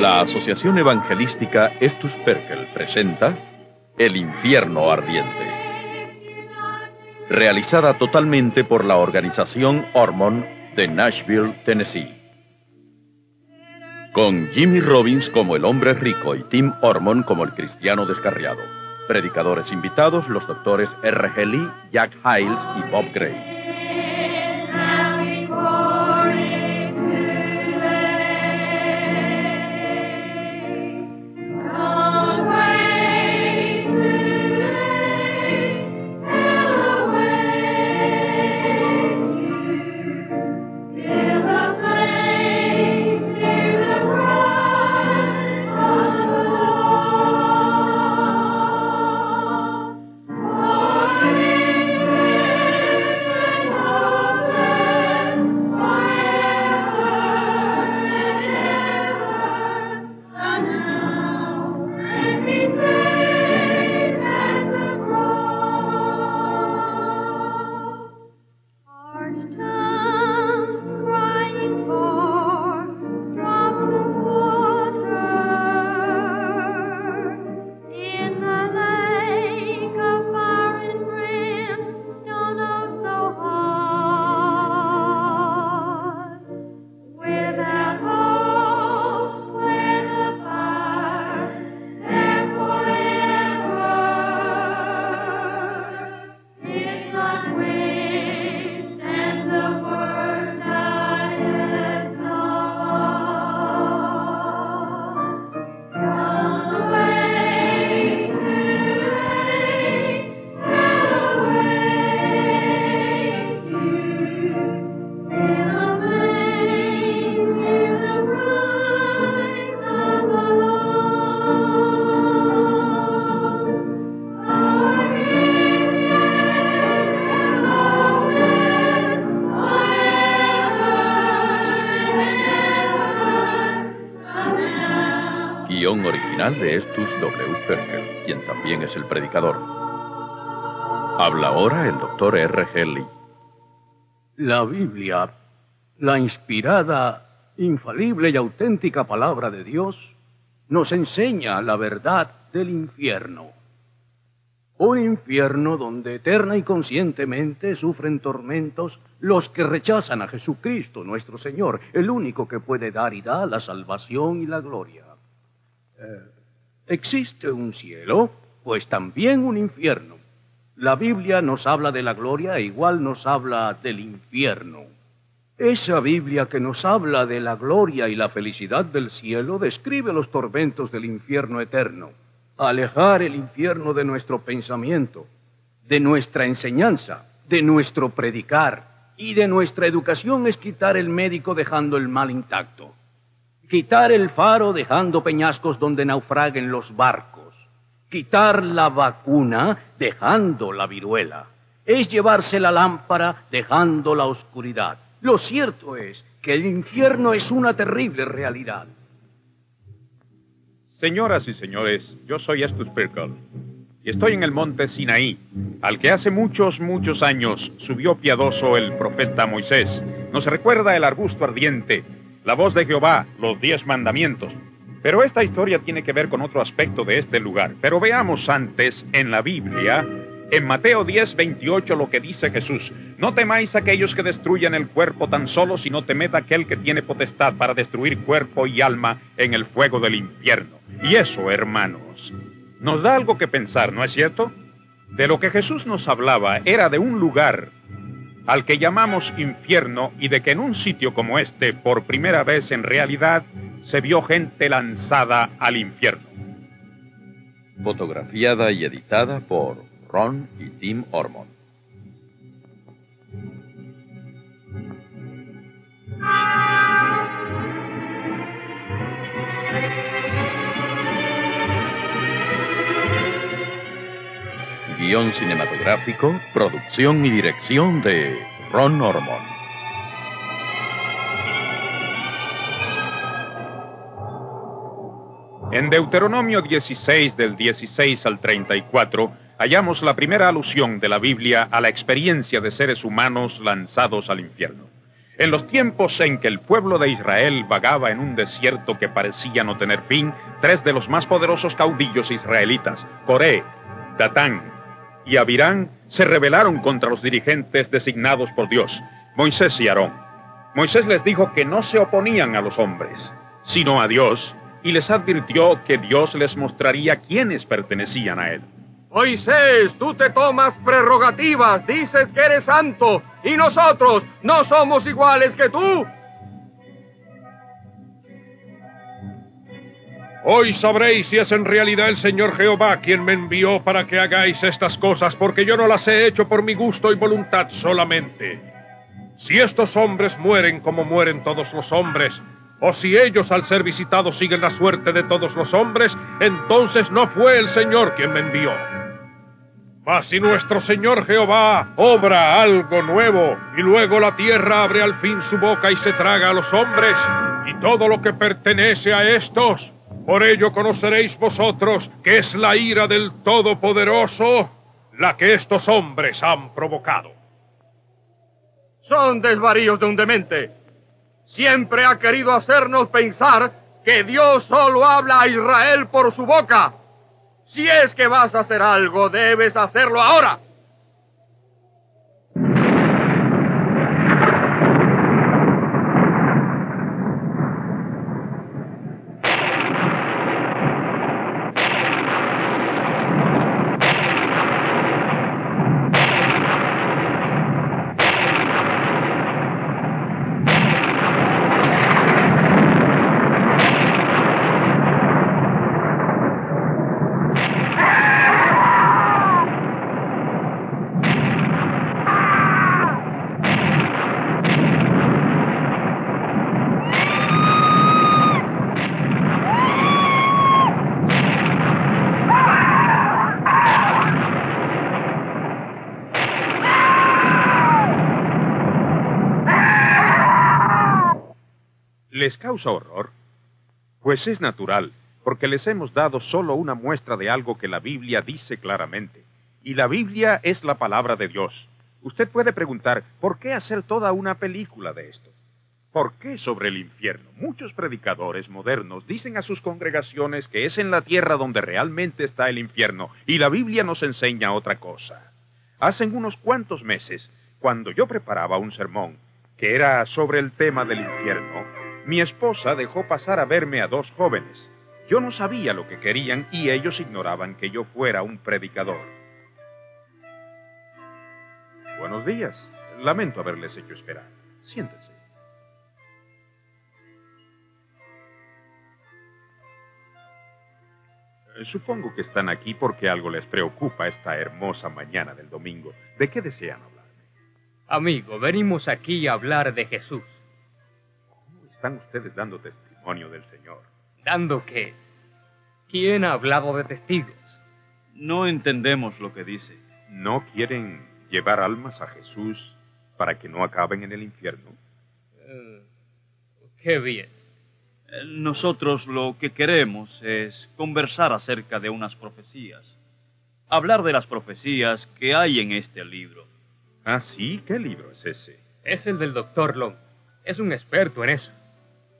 La Asociación Evangelística Estus Perkel presenta El Infierno Ardiente. Realizada totalmente por la organización Ormond de Nashville, Tennessee. Con Jimmy Robbins como el hombre rico y Tim Ormond como el cristiano descarriado. Predicadores invitados los doctores R. Lee, Jack Hiles y Bob Gray. Estus W. Perkel, quien también es el predicador. Habla ahora el doctor R. G. La Biblia, la inspirada, infalible y auténtica palabra de Dios, nos enseña la verdad del infierno. Un infierno donde eterna y conscientemente sufren tormentos los que rechazan a Jesucristo nuestro Señor, el único que puede dar y da la salvación y la gloria. Eh, ¿Existe un cielo? Pues también un infierno. La Biblia nos habla de la gloria igual nos habla del infierno. Esa Biblia que nos habla de la gloria y la felicidad del cielo describe los tormentos del infierno eterno. Alejar el infierno de nuestro pensamiento, de nuestra enseñanza, de nuestro predicar y de nuestra educación es quitar el médico dejando el mal intacto quitar el faro dejando peñascos donde naufraguen los barcos, quitar la vacuna dejando la viruela, es llevarse la lámpara dejando la oscuridad. Lo cierto es que el infierno es una terrible realidad. Señoras y señores, yo soy Estus y estoy en el monte Sinaí, al que hace muchos, muchos años subió piadoso el profeta Moisés. Nos recuerda el arbusto ardiente la voz de Jehová, los diez mandamientos. Pero esta historia tiene que ver con otro aspecto de este lugar. Pero veamos antes en la Biblia, en Mateo 10, 28, lo que dice Jesús. No temáis aquellos que destruyan el cuerpo tan solo, sino temed aquel que tiene potestad para destruir cuerpo y alma en el fuego del infierno. Y eso, hermanos, nos da algo que pensar, ¿no es cierto? De lo que Jesús nos hablaba era de un lugar al que llamamos infierno y de que en un sitio como este, por primera vez en realidad, se vio gente lanzada al infierno. Fotografiada y editada por Ron y Tim Ormond. Guión cinematográfico, producción y dirección de Ron Ormond. En Deuteronomio 16 del 16 al 34 hallamos la primera alusión de la Biblia a la experiencia de seres humanos lanzados al infierno. En los tiempos en que el pueblo de Israel vagaba en un desierto que parecía no tener fin, tres de los más poderosos caudillos israelitas, Coré, Datán y Abirán, se rebelaron contra los dirigentes designados por Dios, Moisés y Aarón. Moisés les dijo que no se oponían a los hombres, sino a Dios, y les advirtió que Dios les mostraría quiénes pertenecían a él. Moisés, tú te tomas prerrogativas, dices que eres santo, y nosotros no somos iguales que tú. Hoy sabréis si es en realidad el Señor Jehová quien me envió para que hagáis estas cosas, porque yo no las he hecho por mi gusto y voluntad solamente. Si estos hombres mueren como mueren todos los hombres, o si ellos al ser visitados siguen la suerte de todos los hombres, entonces no fue el Señor quien me envió. Mas si nuestro Señor Jehová obra algo nuevo, y luego la tierra abre al fin su boca y se traga a los hombres, y todo lo que pertenece a estos, por ello conoceréis vosotros que es la ira del Todopoderoso la que estos hombres han provocado. Son desvaríos de un demente. Siempre ha querido hacernos pensar que Dios solo habla a Israel por su boca. Si es que vas a hacer algo, debes hacerlo ahora. ¿Les causa horror? Pues es natural, porque les hemos dado solo una muestra de algo que la Biblia dice claramente. Y la Biblia es la palabra de Dios. Usted puede preguntar, ¿por qué hacer toda una película de esto? ¿Por qué sobre el infierno? Muchos predicadores modernos dicen a sus congregaciones que es en la tierra donde realmente está el infierno, y la Biblia nos enseña otra cosa. Hace unos cuantos meses, cuando yo preparaba un sermón que era sobre el tema del infierno, mi esposa dejó pasar a verme a dos jóvenes. Yo no sabía lo que querían y ellos ignoraban que yo fuera un predicador. Buenos días. Lamento haberles hecho esperar. Siéntense. Eh, Supongo que están aquí porque algo les preocupa esta hermosa mañana del domingo. ¿De qué desean hablarme? Amigo, venimos aquí a hablar de Jesús. Están ustedes dando testimonio del Señor. ¿Dando qué? ¿Quién ha hablado de testigos? No entendemos lo que dice. ¿No quieren llevar almas a Jesús para que no acaben en el infierno? Eh, qué bien. Nosotros lo que queremos es conversar acerca de unas profecías. Hablar de las profecías que hay en este libro. Ah, sí, ¿qué libro es ese? Es el del doctor Long. Es un experto en eso.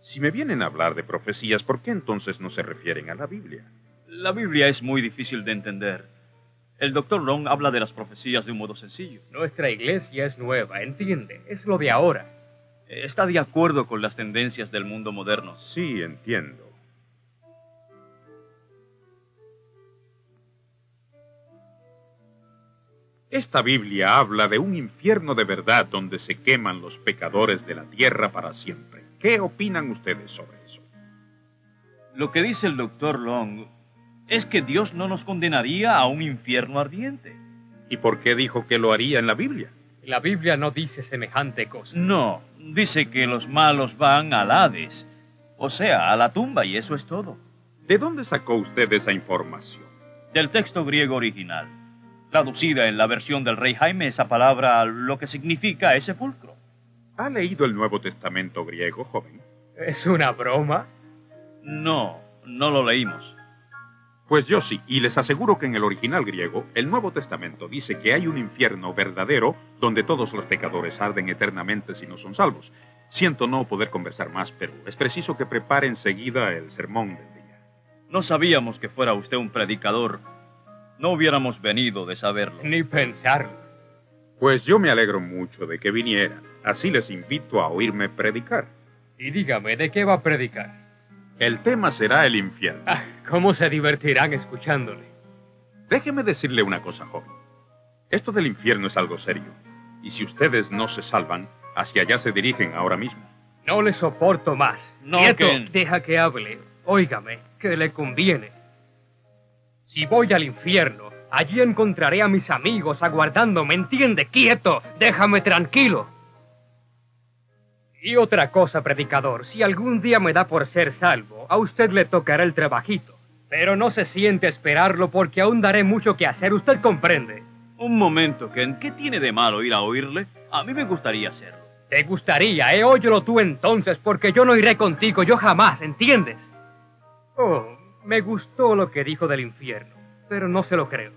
Si me vienen a hablar de profecías, ¿por qué entonces no se refieren a la Biblia? La Biblia es muy difícil de entender. El doctor Long habla de las profecías de un modo sencillo. Nuestra iglesia es nueva, entiende. Es lo de ahora. Está de acuerdo con las tendencias del mundo moderno. Sí, entiendo. Esta Biblia habla de un infierno de verdad donde se queman los pecadores de la tierra para siempre. ¿Qué opinan ustedes sobre eso? Lo que dice el doctor Long es que Dios no nos condenaría a un infierno ardiente. ¿Y por qué dijo que lo haría en la Biblia? La Biblia no dice semejante cosa. No, dice que los malos van al Hades, o sea, a la tumba, y eso es todo. ¿De dónde sacó usted esa información? Del texto griego original. Traducida en la versión del rey Jaime, esa palabra lo que significa es sepulcro. ¿Ha leído el Nuevo Testamento griego, joven? ¿Es una broma? No, no lo leímos. Pues yo sí, y les aseguro que en el original griego, el Nuevo Testamento dice que hay un infierno verdadero donde todos los pecadores arden eternamente si no son salvos. Siento no poder conversar más, pero es preciso que prepare enseguida el sermón del día. No sabíamos que fuera usted un predicador. No hubiéramos venido de saberlo. Ni pensarlo. Pues yo me alegro mucho de que vinieran. Así les invito a oírme predicar. Y dígame, ¿de qué va a predicar? El tema será el infierno. Ah, ¿Cómo se divertirán escuchándole? Déjeme decirle una cosa, joven. Esto del infierno es algo serio. Y si ustedes no se salvan, hacia allá se dirigen ahora mismo. No le soporto más. No, Quieto, deja que hable. Óigame, que le conviene. Si voy al infierno, allí encontraré a mis amigos aguardándome. ¿Entiende? Quieto, déjame tranquilo. Y otra cosa, predicador, si algún día me da por ser salvo, a usted le tocará el trabajito. Pero no se siente esperarlo porque aún daré mucho que hacer, usted comprende. Un momento, Ken. ¿Qué tiene de malo ir a oírle? A mí me gustaría hacerlo. Te gustaría, ¿eh? Óyelo tú entonces, porque yo no iré contigo, yo jamás, ¿entiendes? Oh, me gustó lo que dijo del infierno, pero no se lo creo.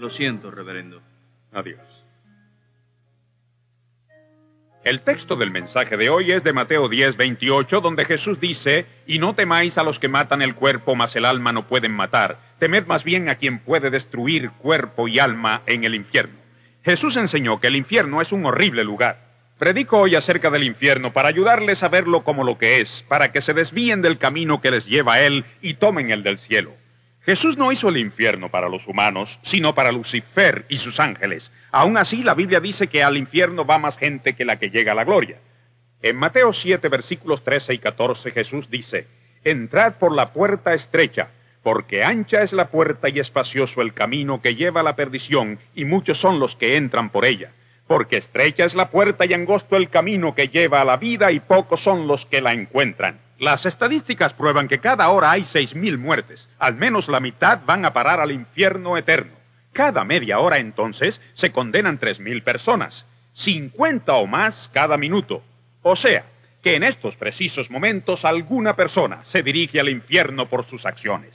Lo siento, reverendo. Adiós. El texto del mensaje de hoy es de Mateo 10, 28, donde Jesús dice, Y no temáis a los que matan el cuerpo, mas el alma no pueden matar. Temed más bien a quien puede destruir cuerpo y alma en el infierno. Jesús enseñó que el infierno es un horrible lugar. Predico hoy acerca del infierno para ayudarles a verlo como lo que es, para que se desvíen del camino que les lleva a él y tomen el del cielo. Jesús no hizo el infierno para los humanos, sino para Lucifer y sus ángeles. Aún así, la Biblia dice que al infierno va más gente que la que llega a la gloria. En Mateo 7, versículos 13 y 14, Jesús dice, Entrad por la puerta estrecha, porque ancha es la puerta y espacioso el camino que lleva a la perdición, y muchos son los que entran por ella. Porque estrecha es la puerta y angosto el camino que lleva a la vida, y pocos son los que la encuentran. Las estadísticas prueban que cada hora hay seis mil muertes. Al menos la mitad van a parar al infierno eterno. Cada media hora entonces se condenan tres mil personas. Cincuenta o más cada minuto. O sea, que en estos precisos momentos alguna persona se dirige al infierno por sus acciones.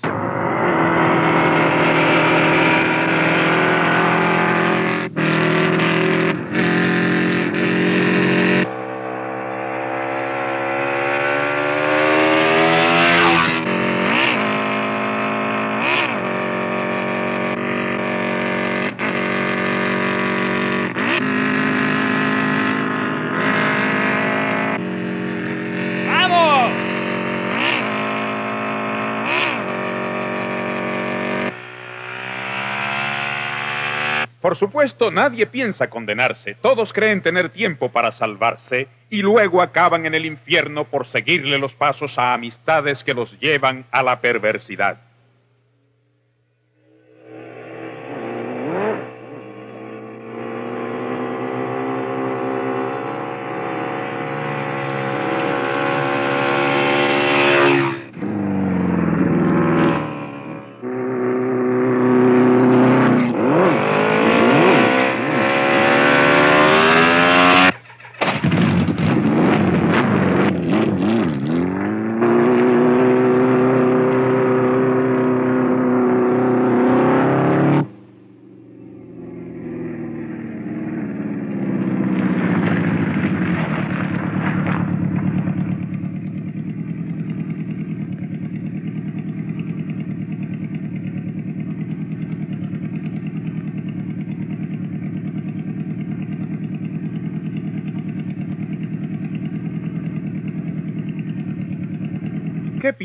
Por supuesto, nadie piensa condenarse, todos creen tener tiempo para salvarse y luego acaban en el infierno por seguirle los pasos a amistades que los llevan a la perversidad.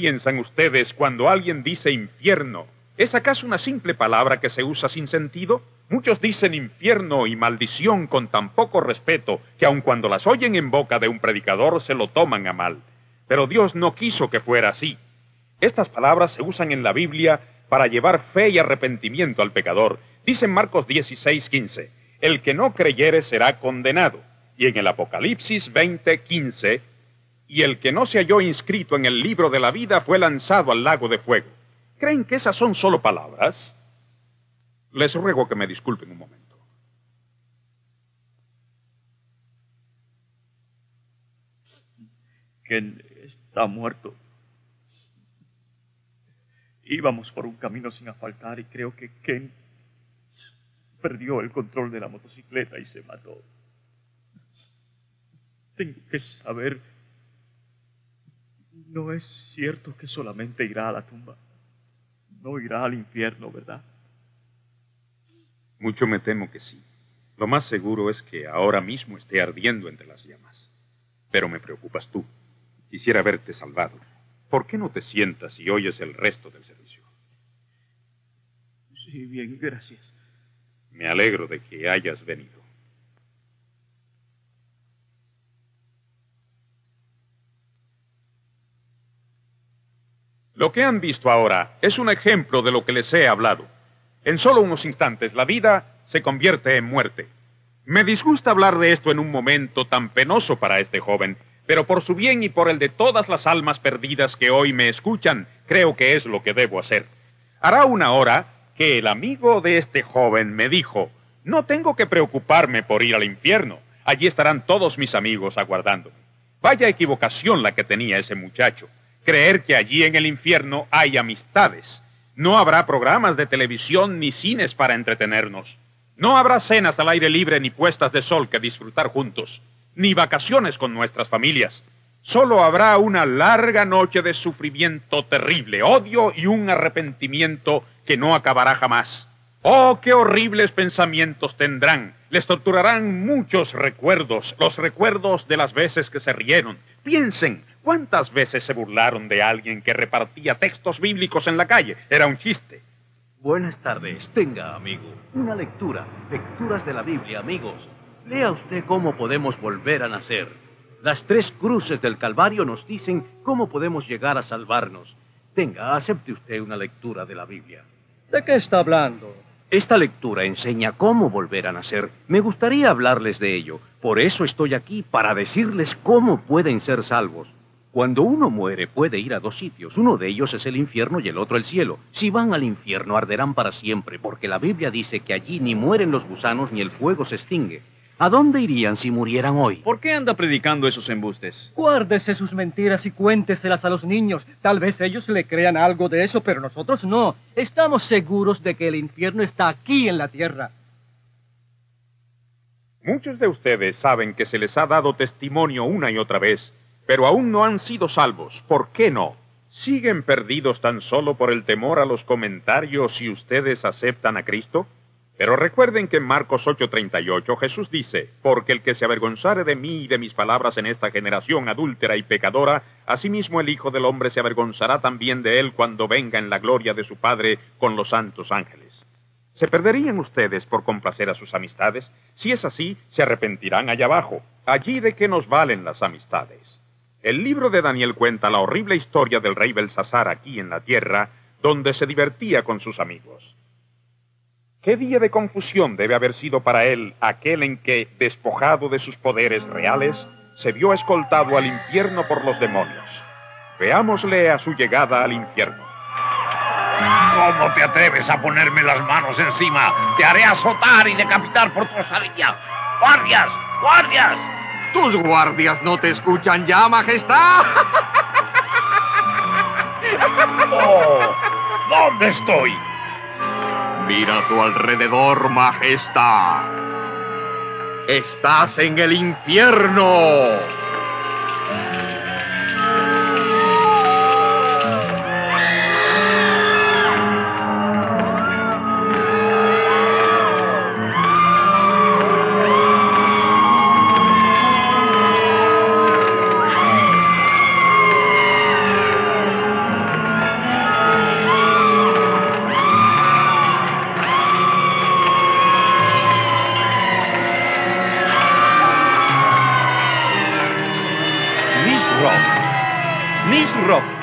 Piensan ustedes cuando alguien dice infierno? ¿Es acaso una simple palabra que se usa sin sentido? Muchos dicen infierno y maldición con tan poco respeto que aun cuando las oyen en boca de un predicador se lo toman a mal. Pero Dios no quiso que fuera así. Estas palabras se usan en la Biblia para llevar fe y arrepentimiento al pecador. Dice en Marcos 16, 15, el que no creyere será condenado. Y en el Apocalipsis 20, 15, y el que no se halló inscrito en el libro de la vida fue lanzado al lago de fuego. ¿Creen que esas son solo palabras? Les ruego que me disculpen un momento. Ken está muerto. Íbamos por un camino sin asfaltar y creo que Ken perdió el control de la motocicleta y se mató. Tengo que saber. No es cierto que solamente irá a la tumba. No irá al infierno, ¿verdad? Mucho me temo que sí. Lo más seguro es que ahora mismo esté ardiendo entre las llamas. Pero me preocupas tú. Quisiera verte salvado. ¿Por qué no te sientas y oyes el resto del servicio? Sí, bien, gracias. Me alegro de que hayas venido. Lo que han visto ahora es un ejemplo de lo que les he hablado. En solo unos instantes la vida se convierte en muerte. Me disgusta hablar de esto en un momento tan penoso para este joven, pero por su bien y por el de todas las almas perdidas que hoy me escuchan, creo que es lo que debo hacer. Hará una hora que el amigo de este joven me dijo, no tengo que preocuparme por ir al infierno, allí estarán todos mis amigos aguardándome. Vaya equivocación la que tenía ese muchacho, creer que allí en el infierno hay amistades. No habrá programas de televisión ni cines para entretenernos. No habrá cenas al aire libre ni puestas de sol que disfrutar juntos, ni vacaciones con nuestras familias. Solo habrá una larga noche de sufrimiento terrible, odio y un arrepentimiento que no acabará jamás. Oh, qué horribles pensamientos tendrán. Les torturarán muchos recuerdos, los recuerdos de las veces que se rieron. Piensen, ¿cuántas veces se burlaron de alguien que repartía textos bíblicos en la calle? Era un chiste. Buenas tardes. Tenga, amigo, una lectura. Lecturas de la Biblia, amigos. Lea usted cómo podemos volver a nacer. Las tres cruces del Calvario nos dicen cómo podemos llegar a salvarnos. Tenga, acepte usted una lectura de la Biblia. ¿De qué está hablando? Esta lectura enseña cómo volver a nacer. Me gustaría hablarles de ello. Por eso estoy aquí, para decirles cómo pueden ser salvos. Cuando uno muere puede ir a dos sitios. Uno de ellos es el infierno y el otro el cielo. Si van al infierno arderán para siempre, porque la Biblia dice que allí ni mueren los gusanos ni el fuego se extingue. ¿A dónde irían si murieran hoy? ¿Por qué anda predicando esos embustes? Guárdese sus mentiras y cuénteselas a los niños. Tal vez ellos le crean algo de eso, pero nosotros no. Estamos seguros de que el infierno está aquí en la tierra. Muchos de ustedes saben que se les ha dado testimonio una y otra vez, pero aún no han sido salvos. ¿Por qué no? ¿Siguen perdidos tan solo por el temor a los comentarios si ustedes aceptan a Cristo? Pero recuerden que en Marcos 8:38 Jesús dice, porque el que se avergonzare de mí y de mis palabras en esta generación adúltera y pecadora, asimismo el Hijo del Hombre se avergonzará también de él cuando venga en la gloria de su Padre con los santos ángeles. ¿Se perderían ustedes por complacer a sus amistades? Si es así, se arrepentirán allá abajo. Allí de qué nos valen las amistades. El libro de Daniel cuenta la horrible historia del rey Belsasar aquí en la tierra, donde se divertía con sus amigos. ¿Qué día de confusión debe haber sido para él aquel en que, despojado de sus poderes reales, se vio escoltado al infierno por los demonios? Veámosle a su llegada al infierno. ¿Cómo te atreves a ponerme las manos encima? Te haré azotar y decapitar por tu osadía. ¡Guardias! ¡Guardias! Tus guardias no te escuchan ya, Majestad. ¡Oh! ¿Dónde estoy? Mira a tu alrededor, Majestad. Estás en el infierno.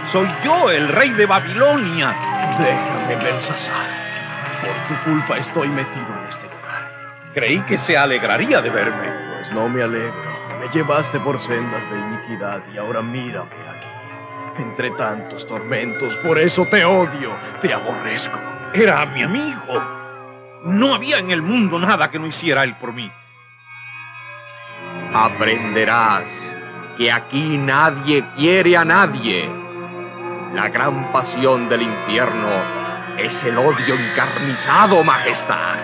Soy yo, el rey de Babilonia. Déjame, Belsasar. Por tu culpa estoy metido en este lugar. Creí que se alegraría de verme. Pues no me alegro. Me llevaste por sendas de iniquidad y ahora mírame aquí. Entre tantos tormentos, por eso te odio, te aborrezco. Era mi amigo. No había en el mundo nada que no hiciera él por mí. Aprenderás que aquí nadie quiere a nadie. La gran pasión del infierno es el odio encarnizado, Majestad.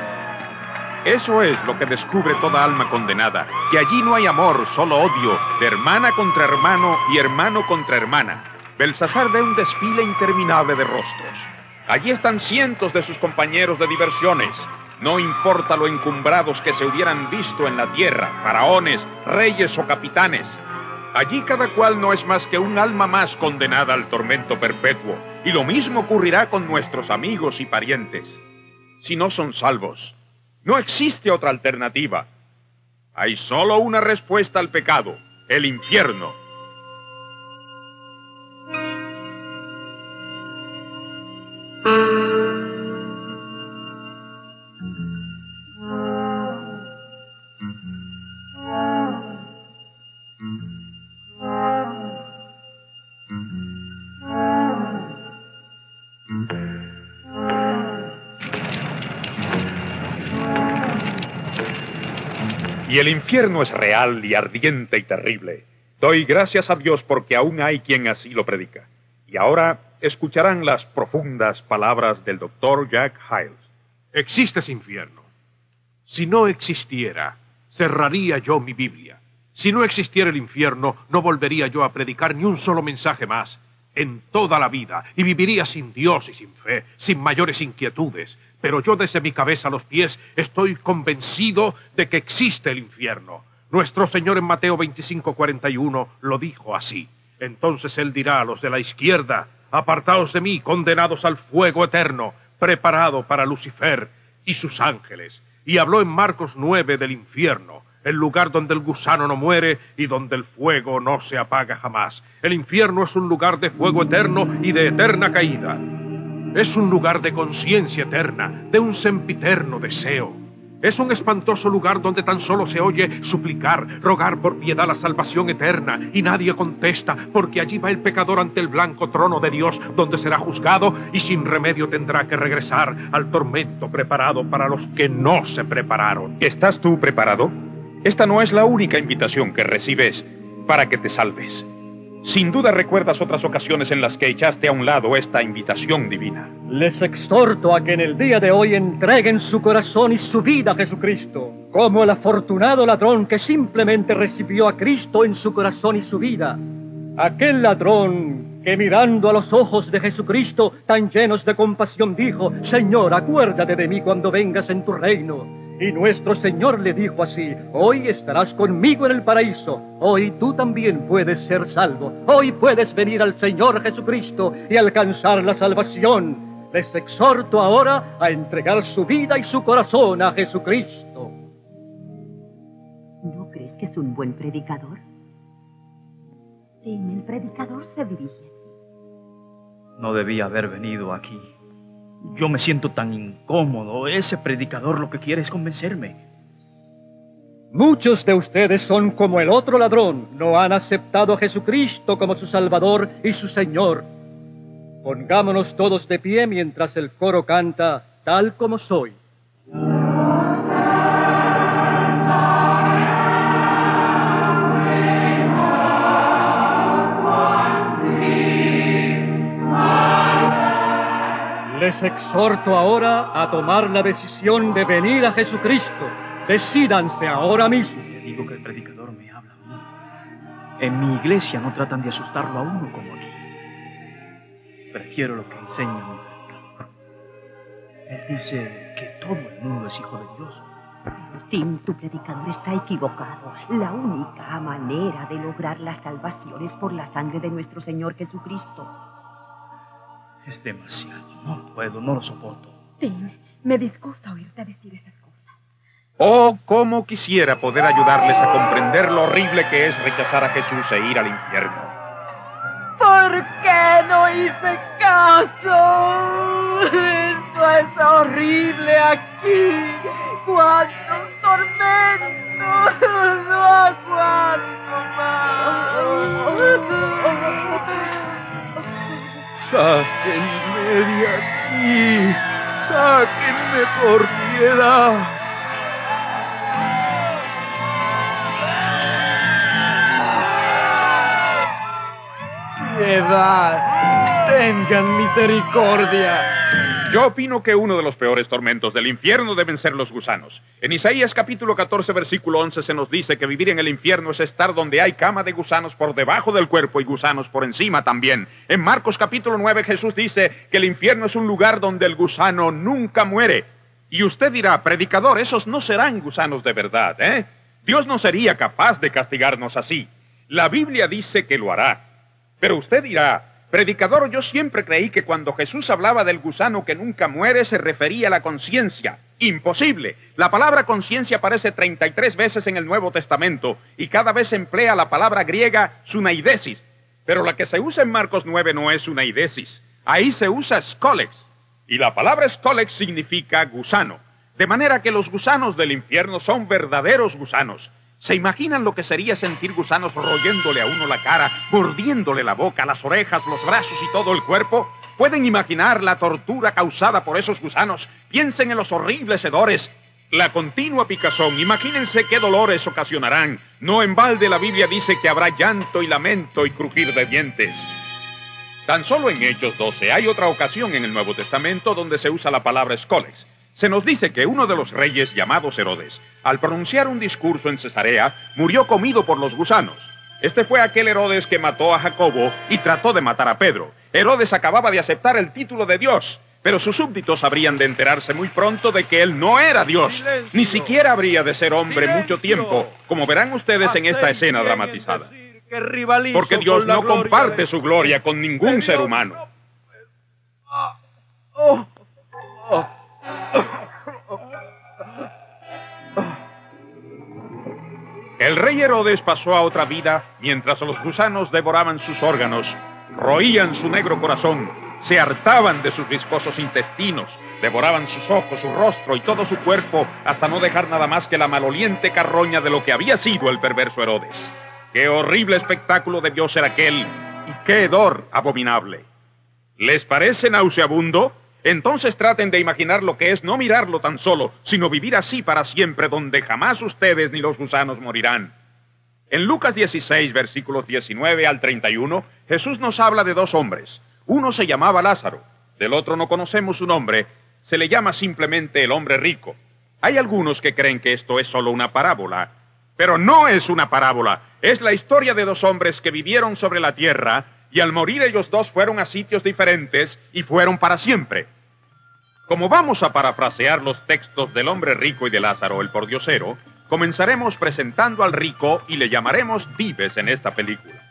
Eso es lo que descubre toda alma condenada, que allí no hay amor, solo odio, de hermana contra hermano y hermano contra hermana. Belsasar ve un desfile interminable de rostros. Allí están cientos de sus compañeros de diversiones. No importa lo encumbrados que se hubieran visto en la tierra, faraones, reyes o capitanes. Allí cada cual no es más que un alma más condenada al tormento perpetuo. Y lo mismo ocurrirá con nuestros amigos y parientes. Si no son salvos, no existe otra alternativa. Hay solo una respuesta al pecado, el infierno. El infierno es real y ardiente y terrible. Doy gracias a Dios porque aún hay quien así lo predica. Y ahora escucharán las profundas palabras del doctor Jack Hiles. Existe ese infierno. Si no existiera, cerraría yo mi Biblia. Si no existiera el infierno, no volvería yo a predicar ni un solo mensaje más en toda la vida y viviría sin Dios y sin fe, sin mayores inquietudes. Pero yo desde mi cabeza a los pies estoy convencido de que existe el infierno. Nuestro Señor en Mateo 25:41 lo dijo así. Entonces Él dirá a los de la izquierda, apartaos de mí, condenados al fuego eterno, preparado para Lucifer y sus ángeles. Y habló en Marcos 9 del infierno el lugar donde el gusano no muere y donde el fuego no se apaga jamás. El infierno es un lugar de fuego eterno y de eterna caída. Es un lugar de conciencia eterna, de un sempiterno deseo. Es un espantoso lugar donde tan solo se oye suplicar, rogar por piedad la salvación eterna, y nadie contesta, porque allí va el pecador ante el blanco trono de Dios, donde será juzgado y sin remedio tendrá que regresar al tormento preparado para los que no se prepararon. ¿Estás tú preparado? Esta no es la única invitación que recibes para que te salves. Sin duda recuerdas otras ocasiones en las que echaste a un lado esta invitación divina. Les exhorto a que en el día de hoy entreguen su corazón y su vida a Jesucristo, como el afortunado ladrón que simplemente recibió a Cristo en su corazón y su vida. Aquel ladrón que mirando a los ojos de Jesucristo tan llenos de compasión dijo, Señor, acuérdate de mí cuando vengas en tu reino. Y nuestro Señor le dijo así, hoy estarás conmigo en el paraíso, hoy tú también puedes ser salvo, hoy puedes venir al Señor Jesucristo y alcanzar la salvación. Les exhorto ahora a entregar su vida y su corazón a Jesucristo. ¿No crees que es un buen predicador? Tim, el predicador se dirige. No debía haber venido aquí. Yo me siento tan incómodo. Ese predicador lo que quiere es convencerme. Muchos de ustedes son como el otro ladrón. No han aceptado a Jesucristo como su Salvador y su Señor. Pongámonos todos de pie mientras el coro canta tal como soy. Les exhorto ahora a tomar la decisión de venir a Jesucristo. Decídanse ahora mismo. Le digo que el predicador me habla a mí. En mi iglesia no tratan de asustarlo a uno como aquí. Prefiero lo que enseña mi predicador. Él dice que todo el mundo es hijo de Dios. Tim, tu predicador está equivocado. La única manera de lograr la salvación es por la sangre de nuestro Señor Jesucristo. Es demasiado. No puedo, no lo soporto. Tim, me disgusta oírte decir esas cosas. Oh, cómo quisiera poder ayudarles a comprender lo horrible que es rechazar a Jesús e ir al infierno. ¿Por qué no hice caso? Esto es horrible aquí. ¡Cuánto tormento! No aguanto más. Sáquenme de aquí. Sáquenme por piedad. Piedad. Tengan misericordia. Yo opino que uno de los peores tormentos del infierno deben ser los gusanos. En Isaías capítulo 14 versículo 11 se nos dice que vivir en el infierno es estar donde hay cama de gusanos por debajo del cuerpo y gusanos por encima también. En Marcos capítulo 9 Jesús dice que el infierno es un lugar donde el gusano nunca muere. Y usted dirá, predicador, esos no serán gusanos de verdad, ¿eh? Dios no sería capaz de castigarnos así. La Biblia dice que lo hará. Pero usted dirá, Predicador, yo siempre creí que cuando Jesús hablaba del gusano que nunca muere se refería a la conciencia. Imposible. La palabra conciencia aparece 33 veces en el Nuevo Testamento y cada vez emplea la palabra griega sunaidesis. Pero la que se usa en Marcos 9 no es sunaidesis. Ahí se usa skolex. Y la palabra skolex significa gusano. De manera que los gusanos del infierno son verdaderos gusanos. ¿Se imaginan lo que sería sentir gusanos royéndole a uno la cara, mordiéndole la boca, las orejas, los brazos y todo el cuerpo? ¿Pueden imaginar la tortura causada por esos gusanos? Piensen en los horribles hedores, la continua picazón. Imagínense qué dolores ocasionarán. No en balde la Biblia dice que habrá llanto y lamento y crujir de dientes. Tan solo en Hechos 12 hay otra ocasión en el Nuevo Testamento donde se usa la palabra escoles. Se nos dice que uno de los reyes llamados Herodes, al pronunciar un discurso en Cesarea, murió comido por los gusanos. Este fue aquel Herodes que mató a Jacobo y trató de matar a Pedro. Herodes acababa de aceptar el título de Dios, pero sus súbditos habrían de enterarse muy pronto de que él no era Dios, ni siquiera habría de ser hombre mucho tiempo, como verán ustedes en esta escena dramatizada. Porque Dios no comparte su gloria con ningún ser humano. Oh, oh. El rey Herodes pasó a otra vida mientras los gusanos devoraban sus órganos, roían su negro corazón, se hartaban de sus viscosos intestinos, devoraban sus ojos, su rostro y todo su cuerpo hasta no dejar nada más que la maloliente carroña de lo que había sido el perverso Herodes. Qué horrible espectáculo debió ser aquel y qué hedor abominable. ¿Les parece nauseabundo? Entonces traten de imaginar lo que es no mirarlo tan solo, sino vivir así para siempre, donde jamás ustedes ni los gusanos morirán. En Lucas 16, versículos 19 al 31, Jesús nos habla de dos hombres. Uno se llamaba Lázaro, del otro no conocemos su nombre, se le llama simplemente el hombre rico. Hay algunos que creen que esto es solo una parábola, pero no es una parábola, es la historia de dos hombres que vivieron sobre la tierra y al morir ellos dos fueron a sitios diferentes y fueron para siempre. Como vamos a parafrasear los textos del hombre rico y de Lázaro, el pordiosero, comenzaremos presentando al rico y le llamaremos Dives en esta película.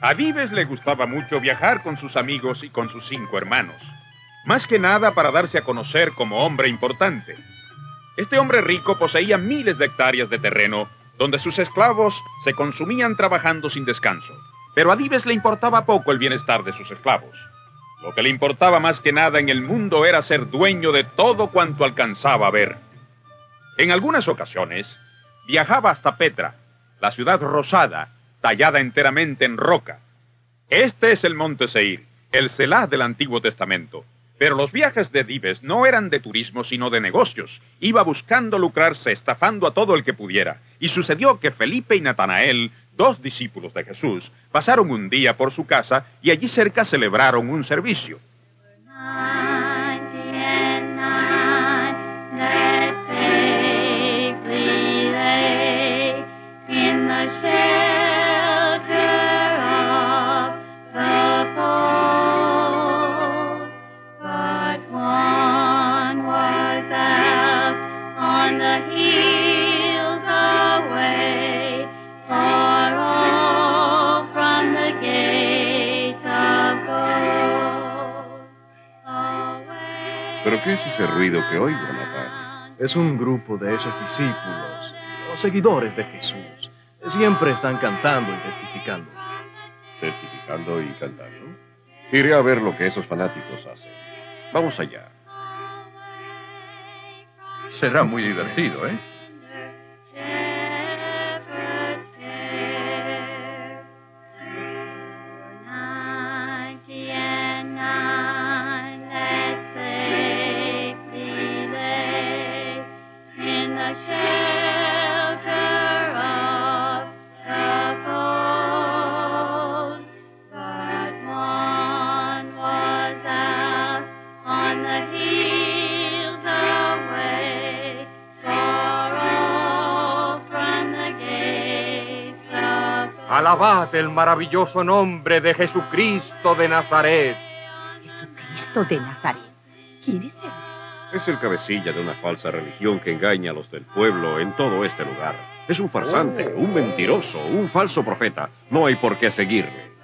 A Dives le gustaba mucho viajar con sus amigos y con sus cinco hermanos, más que nada para darse a conocer como hombre importante. Este hombre rico poseía miles de hectáreas de terreno donde sus esclavos se consumían trabajando sin descanso. Pero a Dives le importaba poco el bienestar de sus esclavos. Lo que le importaba más que nada en el mundo era ser dueño de todo cuanto alcanzaba a ver. En algunas ocasiones, viajaba hasta Petra, la ciudad rosada, tallada enteramente en roca. Este es el monte Seir, el Selah del Antiguo Testamento. Pero los viajes de Dives no eran de turismo, sino de negocios. Iba buscando lucrarse, estafando a todo el que pudiera. Y sucedió que Felipe y Natanael, dos discípulos de Jesús, pasaron un día por su casa y allí cerca celebraron un servicio. Ruido que oigo, Natal? Es un grupo de esos discípulos, los seguidores de Jesús. Siempre están cantando y testificando. ¿Testificando y cantando? Iré a ver lo que esos fanáticos hacen. Vamos allá. Será muy divertido, ¿eh? El maravilloso nombre de Jesucristo de Nazaret. Jesucristo de Nazaret. ¿Quién es él? Es el cabecilla de una falsa religión que engaña a los del pueblo en todo este lugar. Es un farsante, un mentiroso, un falso profeta. No hay por qué seguirle.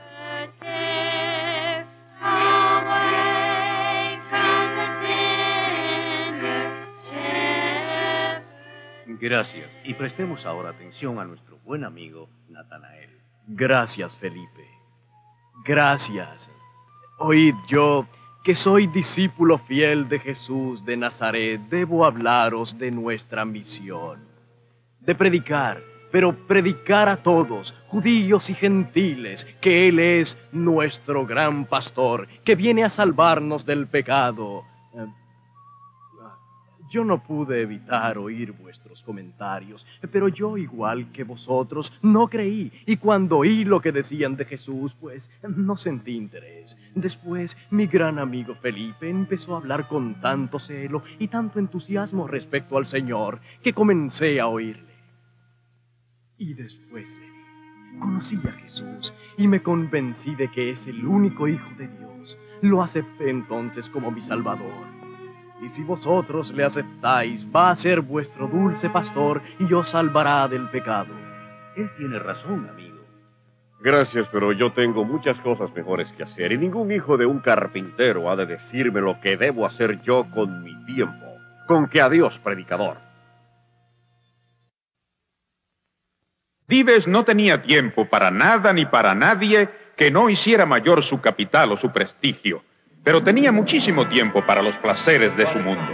Gracias. Y prestemos ahora atención a nuestro buen amigo Natanael. Gracias, Felipe. Gracias. Oíd yo, que soy discípulo fiel de Jesús de Nazaret, debo hablaros de nuestra misión. De predicar, pero predicar a todos, judíos y gentiles, que Él es nuestro gran pastor, que viene a salvarnos del pecado. Yo no pude evitar oír vuestros comentarios, pero yo, igual que vosotros, no creí, y cuando oí lo que decían de Jesús, pues no sentí interés. Después, mi gran amigo Felipe empezó a hablar con tanto celo y tanto entusiasmo respecto al Señor, que comencé a oírle. Y después le vi. Conocí a Jesús y me convencí de que es el único Hijo de Dios. Lo acepté entonces como mi Salvador. Y si vosotros le aceptáis, va a ser vuestro dulce pastor y os salvará del pecado. Él tiene razón, amigo. Gracias, pero yo tengo muchas cosas mejores que hacer y ningún hijo de un carpintero ha de decirme lo que debo hacer yo con mi tiempo. Con que adiós, predicador. Dives no tenía tiempo para nada ni para nadie que no hiciera mayor su capital o su prestigio, pero tenía muchísimo tiempo para los placeres de su mundo.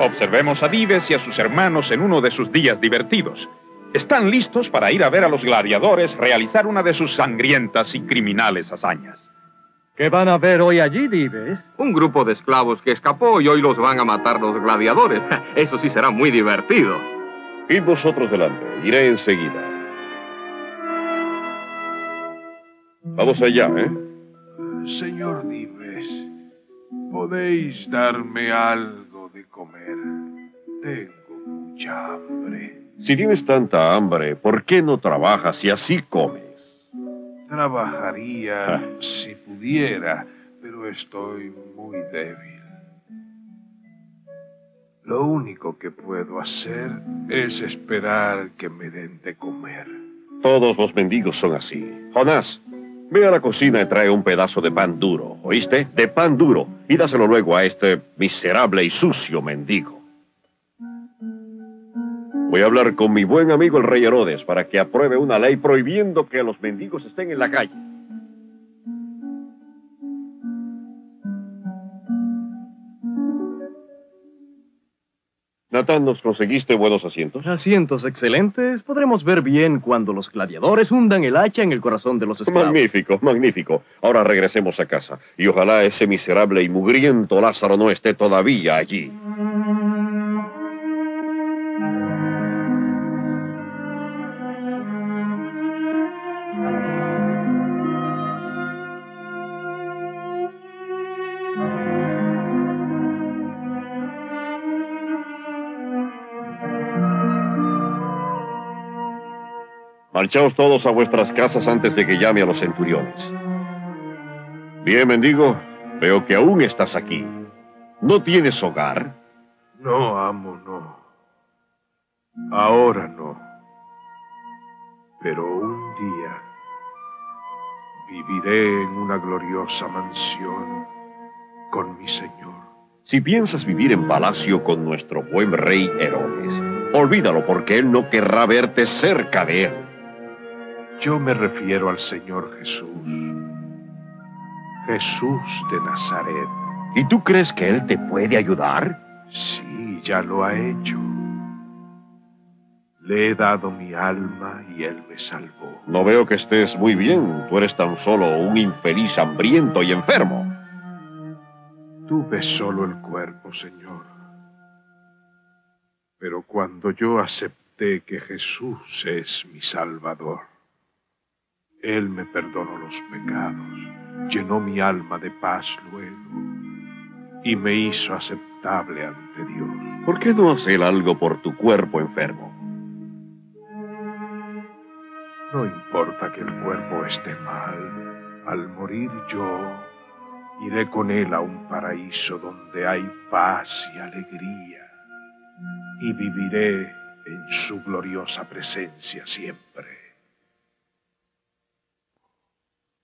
Observemos a Dives y a sus hermanos en uno de sus días divertidos. Están listos para ir a ver a los gladiadores realizar una de sus sangrientas y criminales hazañas. ¿Qué van a ver hoy allí, Dives? Un grupo de esclavos que escapó y hoy los van a matar los gladiadores. Eso sí será muy divertido. Id vosotros delante, iré enseguida. Vamos allá, ¿eh? Señor Dives, ¿podéis darme algo de comer? Tengo mucha hambre. Si tienes tanta hambre, ¿por qué no trabajas y así comes? Trabajaría si pudiera, pero estoy muy débil. Lo único que puedo hacer es esperar que me den de comer. Todos los mendigos son así. Jonás, ve a la cocina y trae un pedazo de pan duro, ¿oíste? De pan duro, y dáselo luego a este miserable y sucio mendigo. Voy a hablar con mi buen amigo el rey Herodes para que apruebe una ley prohibiendo que los mendigos estén en la calle. Natán, ¿nos conseguiste buenos asientos? Asientos excelentes. Podremos ver bien cuando los gladiadores hundan el hacha en el corazón de los esclavos. Magnífico, magnífico. Ahora regresemos a casa. Y ojalá ese miserable y mugriento Lázaro no esté todavía allí. Marchaos todos a vuestras casas antes de que llame a los centuriones. Bien, mendigo, veo que aún estás aquí. ¿No tienes hogar? No, amo, no. Ahora no. Pero un día viviré en una gloriosa mansión con mi Señor. Si piensas vivir en palacio con nuestro buen rey Herodes, olvídalo porque él no querrá verte cerca de él. Yo me refiero al Señor Jesús. Jesús de Nazaret. ¿Y tú crees que él te puede ayudar? Sí, ya lo ha hecho. Le he dado mi alma y él me salvó. No veo que estés muy bien. Tú eres tan solo un infeliz hambriento y enfermo. Tú ves solo el cuerpo, Señor. Pero cuando yo acepté que Jesús es mi Salvador, Él me perdonó los pecados, llenó mi alma de paz luego y me hizo aceptable ante Dios. ¿Por qué no hacer algo por tu cuerpo enfermo? No importa que el cuerpo esté mal, al morir yo, iré con él a un paraíso donde hay paz y alegría, y viviré en su gloriosa presencia siempre.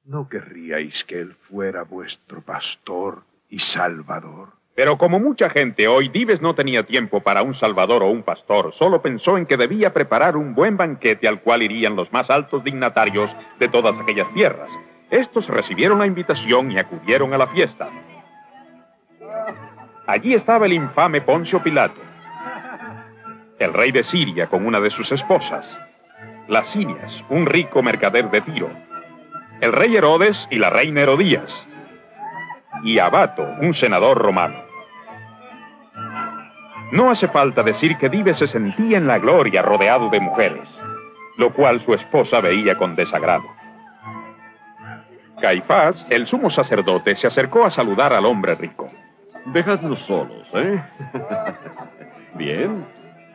¿No querríais que él fuera vuestro pastor y salvador? Pero como mucha gente hoy, Dives no tenía tiempo para un salvador o un pastor, solo pensó en que debía preparar un buen banquete al cual irían los más altos dignatarios de todas aquellas tierras. Estos recibieron la invitación y acudieron a la fiesta. Allí estaba el infame Poncio Pilato, el rey de Siria con una de sus esposas, Lasinias, un rico mercader de Tiro, el rey Herodes y la reina Herodías, y Abato, un senador romano. No hace falta decir que Dives se sentía en la gloria rodeado de mujeres, lo cual su esposa veía con desagrado. Caifás, el sumo sacerdote, se acercó a saludar al hombre rico. Dejadnos solos, ¿eh? Bien.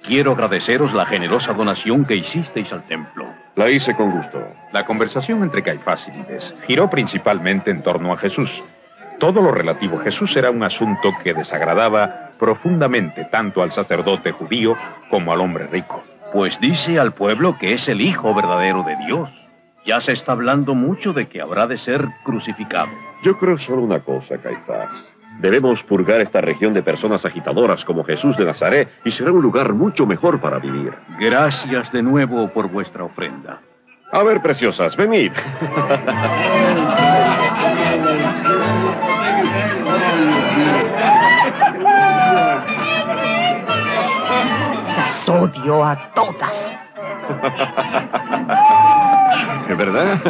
Quiero agradeceros la generosa donación que hicisteis al templo. La hice con gusto. La conversación entre Caifás y Dives giró principalmente en torno a Jesús. Todo lo relativo a Jesús era un asunto que desagradaba profundamente tanto al sacerdote judío como al hombre rico. Pues dice al pueblo que es el Hijo verdadero de Dios. Ya se está hablando mucho de que habrá de ser crucificado. Yo creo solo una cosa, Caifás. Debemos purgar esta región de personas agitadoras como Jesús de Nazaret y será un lugar mucho mejor para vivir. Gracias de nuevo por vuestra ofrenda. A ver, preciosas, venid. Las odio a todas. ¿Es verdad?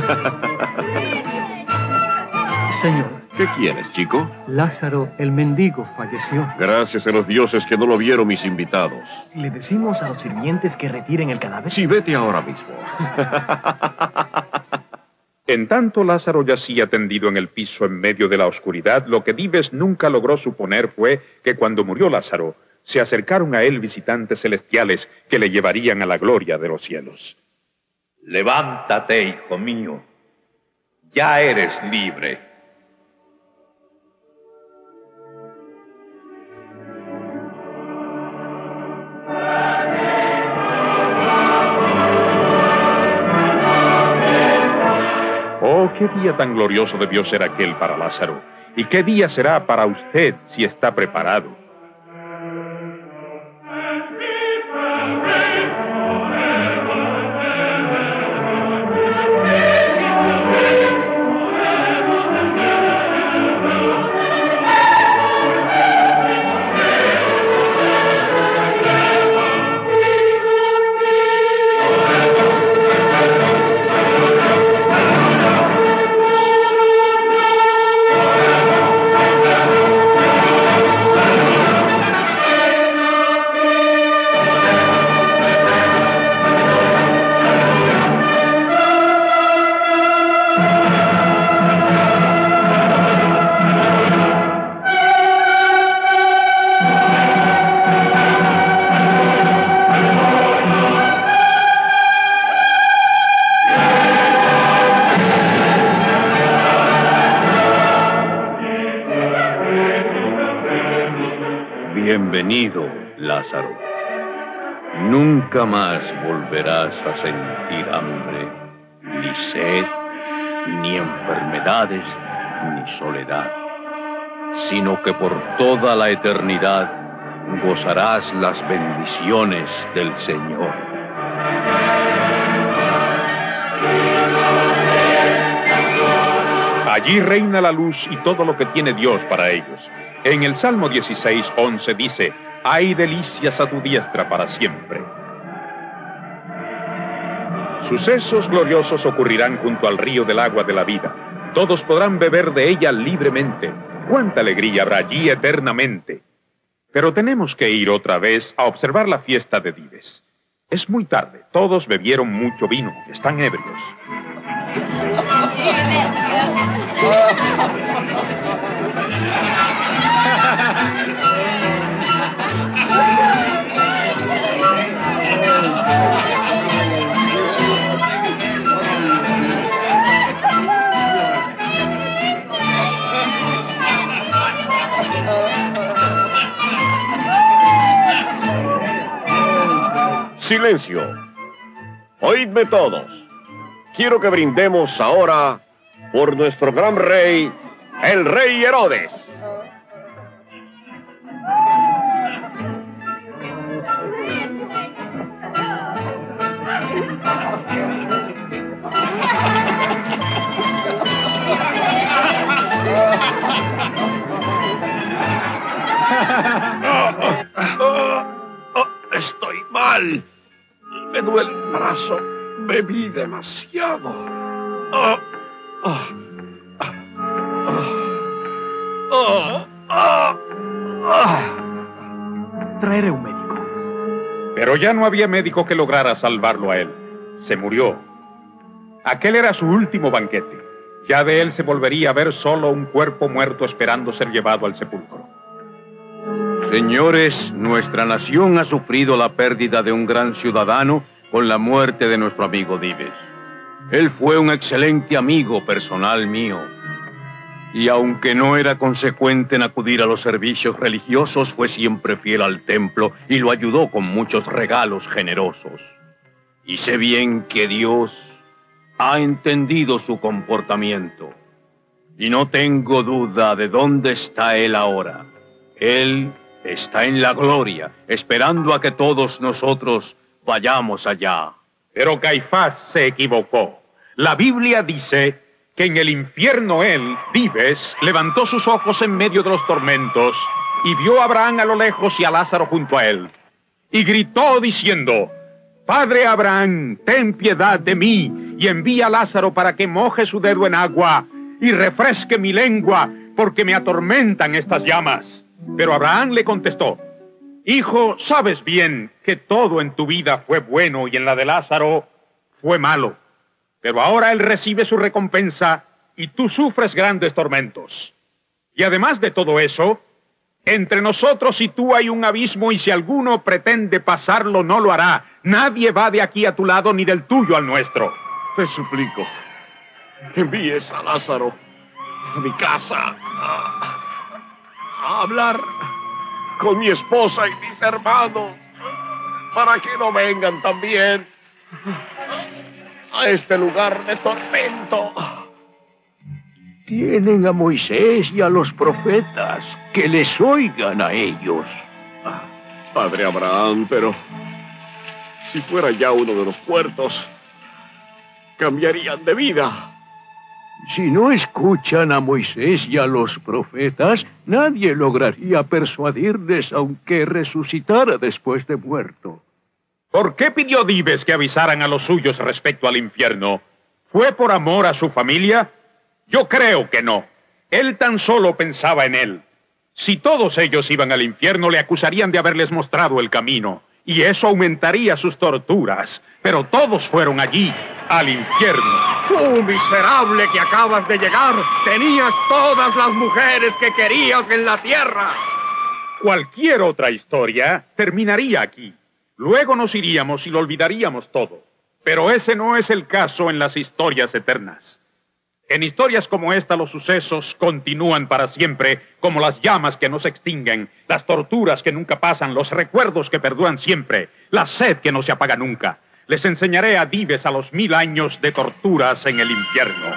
Señor, ¿Qué quieres, chico? Lázaro, el mendigo, falleció. Gracias a los dioses que no lo vieron mis invitados. ¿Le decimos a los sirvientes que retiren el cadáver? Sí, vete ahora mismo. En tanto Lázaro yacía tendido en el piso en medio de la oscuridad, lo que Dives nunca logró suponer fue que cuando murió Lázaro, se acercaron a él visitantes celestiales que le llevarían a la gloria de los cielos. Levántate, hijo mío. Ya eres libre. Qué día tan glorioso debió ser aquel para Lázaro. ¿Y qué día será para usted si está preparado? A sentir hambre, ni sed, ni enfermedades, ni soledad, sino que por toda la eternidad gozarás las bendiciones del Señor. Allí reina la luz y todo lo que tiene Dios para ellos. En el Salmo 16, 11 dice, hay delicias a tu diestra para siempre. Sucesos gloriosos ocurrirán junto al río del agua de la vida. Todos podrán beber de ella libremente. ¡Cuánta alegría habrá allí eternamente! Pero tenemos que ir otra vez a observar la fiesta de Dives. Es muy tarde. Todos bebieron mucho vino. Están ebrios. Silencio. Oídme todos. Quiero que brindemos ahora por nuestro gran rey, el rey Herodes. Estoy mal. Me duele el brazo. Bebí demasiado. Ah, ah, ah. Traeré un médico. Pero ya no había médico que lograra salvarlo a él. Se murió. Aquel era su último banquete. Ya de él se volvería a ver solo un cuerpo muerto esperando ser llevado al sepulcro. Señores, nuestra nación ha sufrido la pérdida de un gran ciudadano con la muerte de nuestro amigo Dives. Él fue un excelente amigo personal mío. Y aunque no era consecuente en acudir a los servicios religiosos, fue siempre fiel al templo y lo ayudó con muchos regalos generosos. Y sé bien que Dios ha entendido su comportamiento. Y no tengo duda de dónde está Él ahora. Él está en la gloria, esperando a que todos nosotros vayamos allá. Pero Caifás se equivocó. La Biblia dice que en el infierno él, Vives, levantó sus ojos en medio de los tormentos y vio a Abraham a lo lejos y a Lázaro junto a él. Y gritó diciendo, Padre Abraham, ten piedad de mí y envía a Lázaro para que moje su dedo en agua y refresque mi lengua, porque me atormentan estas llamas. Pero Abraham le contestó, Hijo, sabes bien que todo en tu vida fue bueno y en la de Lázaro fue malo. Pero ahora él recibe su recompensa y tú sufres grandes tormentos. Y además de todo eso, entre nosotros y tú hay un abismo y si alguno pretende pasarlo no lo hará. Nadie va de aquí a tu lado ni del tuyo al nuestro. Te suplico, envíes a Lázaro a mi casa a, hablar con mi esposa y mis hermanos para que no vengan también a este lugar de tormento. Tienen a Moisés y a los profetas, que les oigan a ellos. Padre Abraham, pero si fuera ya uno de los puertos, cambiarían de vida. Si no escuchan a Moisés y a los profetas, nadie lograría persuadirles aunque resucitara después de muerto. ¿Por qué pidió Dives que avisaran a los suyos respecto al infierno? ¿Fue por amor a su familia? Yo creo que no. Él tan solo pensaba en él. Si todos ellos iban al infierno, le acusarían de haberles mostrado el camino, y eso aumentaría sus torturas. Pero todos fueron allí, al infierno. Tú, miserable que acabas de llegar, tenías todas las mujeres que querías en la tierra. Cualquier otra historia terminaría aquí. Luego nos iríamos y lo olvidaríamos todo. Pero ese no es el caso en las historias eternas. En historias como esta los sucesos continúan para siempre, como las llamas que no se extinguen, las torturas que nunca pasan, los recuerdos que perduran siempre, la sed que no se apaga nunca. Les enseñaré a Dives a los mil años de torturas en el infierno.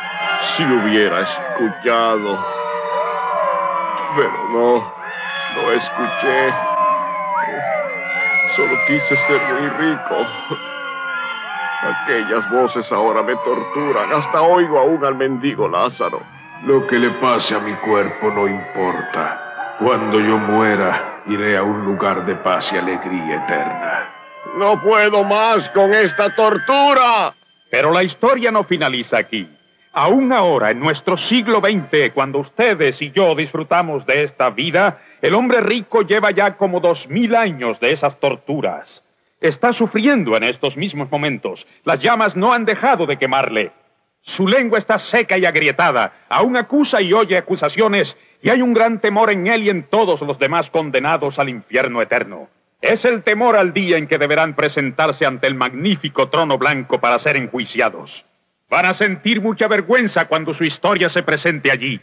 Si hubiera escuchado. Pero no, no escuché. Solo quise ser muy rico. Aquellas voces ahora me torturan. Hasta oigo aún al mendigo Lázaro. Lo que le pase a mi cuerpo no importa. Cuando yo muera, iré a un lugar de paz y alegría eterna. No puedo más con esta tortura. Pero la historia no finaliza aquí. Aún ahora, en nuestro siglo XX, cuando ustedes y yo disfrutamos de esta vida, el hombre rico lleva ya como dos mil años de esas torturas. Está sufriendo en estos mismos momentos. Las llamas no han dejado de quemarle. Su lengua está seca y agrietada. Aún acusa y oye acusaciones, y hay un gran temor en él y en todos los demás condenados al infierno eterno. Es el temor al día en que deberán presentarse ante el magnífico trono blanco para ser enjuiciados. Van a sentir mucha vergüenza cuando su historia se presente allí.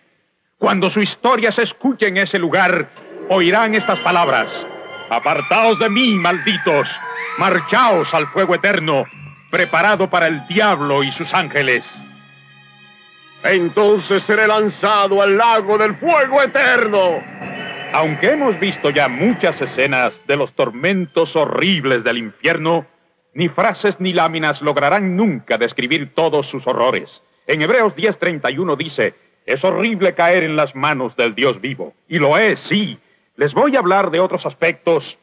Cuando su historia se escuche en ese lugar, oirán estas palabras. Apartaos de mí, malditos. Marchaos al fuego eterno, preparado para el diablo y sus ángeles. Entonces seré lanzado al lago del fuego eterno. Aunque hemos visto ya muchas escenas de los tormentos horribles del infierno, ni frases ni láminas lograrán nunca describir todos sus horrores. En Hebreos 10:31 dice, es horrible caer en las manos del Dios vivo. Y lo es, sí. Les voy a hablar de otros aspectos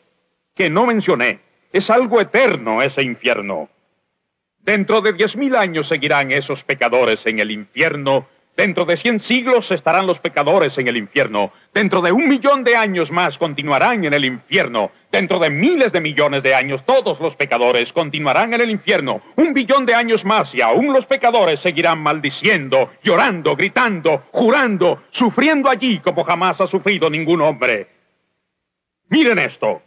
que no mencioné. Es algo eterno ese infierno. Dentro de diez mil años seguirán esos pecadores en el infierno. Dentro de cien siglos estarán los pecadores en el infierno. Dentro de un millón de años más continuarán en el infierno. Dentro de miles de millones de años todos los pecadores continuarán en el infierno. Un billón de años más y aún los pecadores seguirán maldiciendo, llorando, gritando, jurando, sufriendo allí como jamás ha sufrido ningún hombre. Miren esto.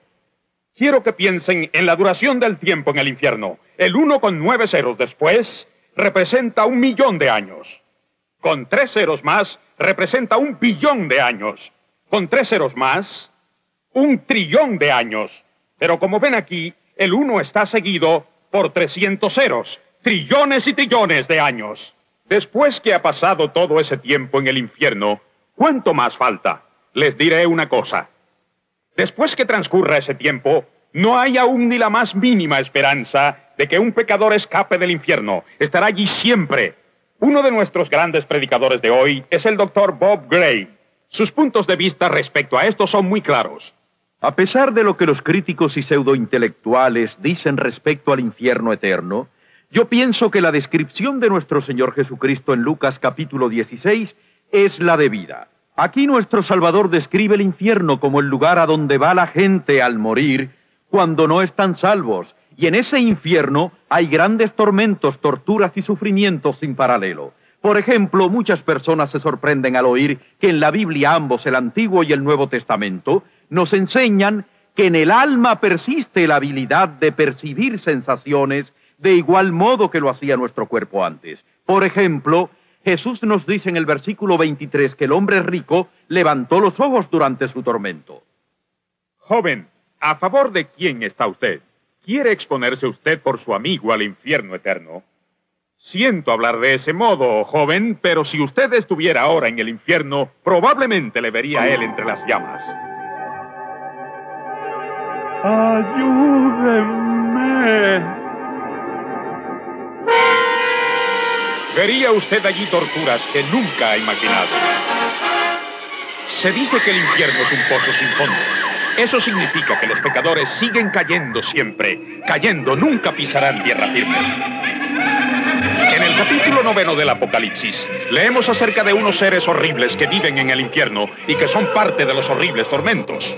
Quiero que piensen en la duración del tiempo en el infierno. El uno con nueve ceros después representa un millón de años. Con tres ceros más representa un billón de años. Con tres ceros más, un trillón de años. Pero como ven aquí, el uno está seguido por 300 ceros, trillones y trillones de años. Después que ha pasado todo ese tiempo en el infierno, ¿cuánto más falta? Les diré una cosa. Después que transcurra ese tiempo, no hay aún ni la más mínima esperanza de que un pecador escape del infierno. Estará allí siempre. Uno de nuestros grandes predicadores de hoy es el doctor Bob Gray. Sus puntos de vista respecto a esto son muy claros. A pesar de lo que los críticos y pseudointelectuales dicen respecto al infierno eterno, yo pienso que la descripción de nuestro Señor Jesucristo en Lucas capítulo 16 es la debida. Aquí nuestro Salvador describe el infierno como el lugar a donde va la gente al morir cuando no están salvos, y en ese infierno hay grandes tormentos, torturas y sufrimientos sin paralelo. Por ejemplo, muchas personas se sorprenden al oír que en la Biblia ambos, el Antiguo y el Nuevo Testamento, nos enseñan que en el alma persiste la habilidad de percibir sensaciones de igual modo que lo hacía nuestro cuerpo antes. Por ejemplo, Jesús nos dice en el versículo 23 que el hombre rico levantó los ojos durante su tormento. Joven, ¿a favor de quién está usted? ¿Quiere exponerse usted por su amigo al infierno eterno? Siento hablar de ese modo, joven, pero si usted estuviera ahora en el infierno, probablemente le vería a él entre las llamas. Ayúdenme. Vería usted allí torturas que nunca ha imaginado. Se dice que el infierno es un pozo sin fondo. Eso significa que los pecadores siguen cayendo siempre. Cayendo, nunca pisarán tierra firme. En el capítulo noveno del Apocalipsis, leemos acerca de unos seres horribles que viven en el infierno y que son parte de los horribles tormentos.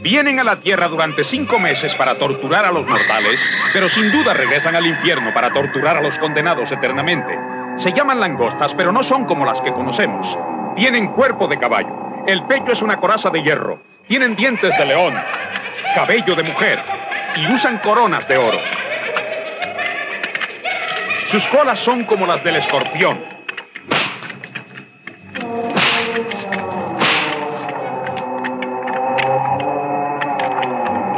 Vienen a la tierra durante cinco meses para torturar a los mortales, pero sin duda regresan al infierno para torturar a los condenados eternamente. Se llaman langostas, pero no son como las que conocemos. Tienen cuerpo de caballo. El pecho es una coraza de hierro. Tienen dientes de león, cabello de mujer y usan coronas de oro. Sus colas son como las del escorpión.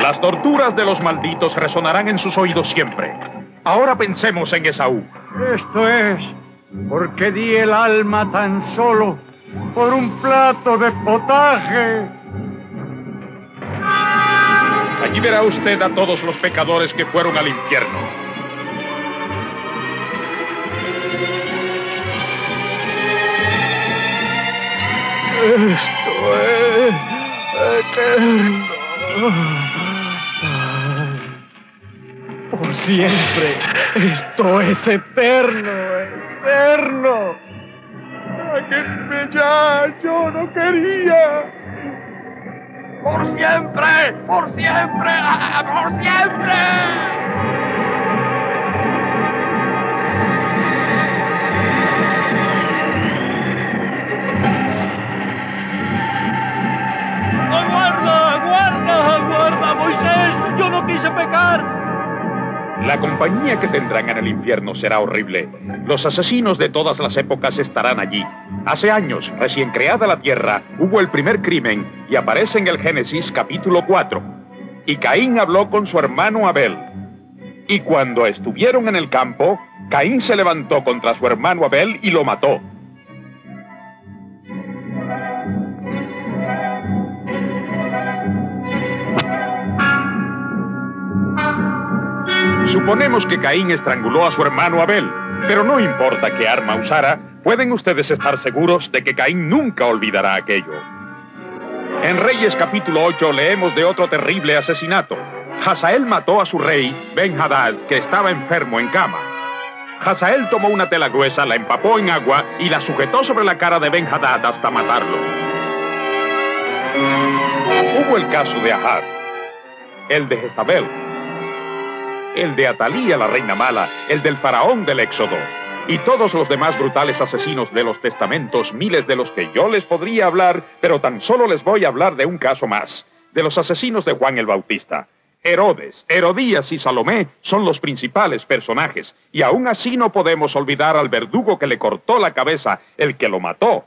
Las torturas de los malditos resonarán en sus oídos siempre. Ahora pensemos en Esaú. Esto es porque di el alma tan solo por un plato de potaje. Allí verá usted a todos los pecadores que fueron al infierno. Esto es eterno. Por siempre. Esto es eterno, eterno. Sáquenme ya, yo no quería. ¡Por siempre! ¡Por siempre! ¡Ah, ¡Por siempre! ¡Aguarda, aguarda, aguarda, Moisés! Yo no quise pecar. La compañía que tendrán en el infierno será horrible. Los asesinos de todas las épocas estarán allí. Hace años, recién creada la tierra, hubo el primer crimen y aparece en el Génesis capítulo 4. y Caín habló con su hermano Abel. Y cuando estuvieron en el campo, Caín se levantó contra su hermano Abel y lo mató. Suponemos que Caín estranguló a su hermano Abel, pero no importa qué arma usara, pueden ustedes estar seguros de que Caín nunca olvidará aquello. En Reyes capítulo 8 leemos de otro terrible asesinato. Hazael mató a su rey, Ben Hadad, que estaba enfermo en cama. Hazael tomó una tela gruesa, la empapó en agua y la sujetó sobre la cara de Ben Hadad hasta matarlo. Hubo el caso de Ahab, el de Jezabel, el de Atalía, la reina mala, el del faraón del Éxodo, y todos los demás brutales asesinos de los testamentos, miles de los que yo les podría hablar, pero tan solo les voy a hablar de un caso más, de los asesinos de Juan el Bautista. Herodes, Herodías y Salomé son los principales personajes, y aún así no podemos olvidar al verdugo que le cortó la cabeza, el que lo mató.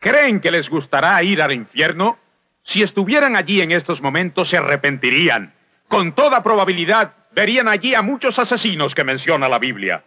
¿Creen que les gustará ir al infierno? Si estuvieran allí en estos momentos se arrepentirían. Con toda probabilidad verían allí a muchos asesinos que menciona la Biblia.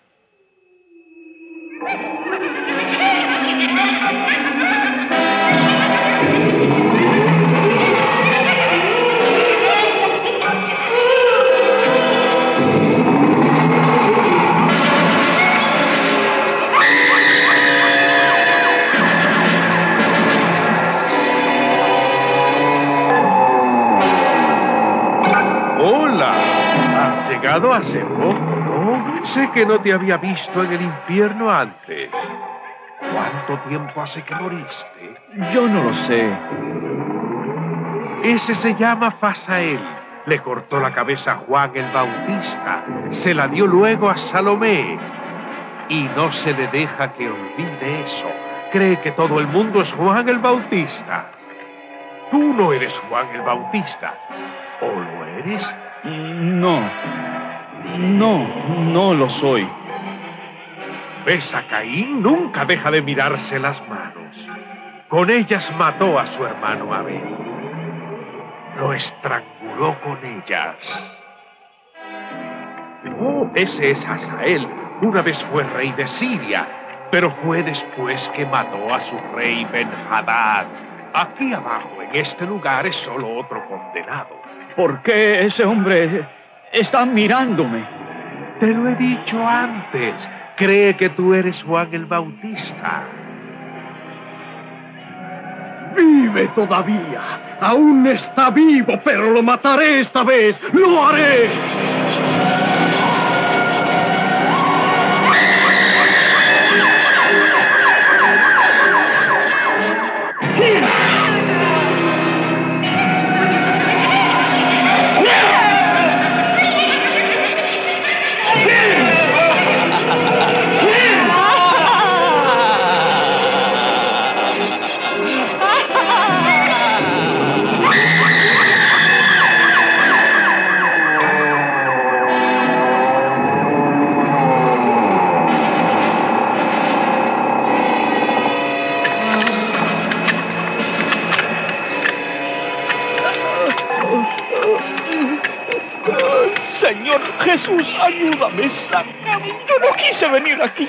Llegado hace poco, no? Sé que no te había visto en el infierno antes. ¿Cuánto tiempo hace que moriste? Yo no lo sé. Ese se llama Fasael. Le cortó la cabeza a Juan el Bautista. Se la dio luego a Salomé. Y no se le deja que olvide eso. Cree que todo el mundo es Juan el Bautista. Tú no eres Juan el Bautista. ¿O lo eres? No. No, no lo soy. ¿Ves a Caín? Nunca deja de mirarse las manos. Con ellas mató a su hermano Abel. Lo estranguló con ellas. Oh, ese es Hazael. Una vez fue rey de Siria, pero fue después que mató a su rey Ben-Hadad. Aquí abajo, en este lugar, es solo otro condenado. ¿Por qué ese hombre está mirándome? Te lo he dicho antes. Cree que tú eres Juan el Bautista. Vive todavía. Aún está vivo, pero lo mataré esta vez. ¡Lo haré! Jesús, ayúdame, sálvame. Yo no quise venir aquí.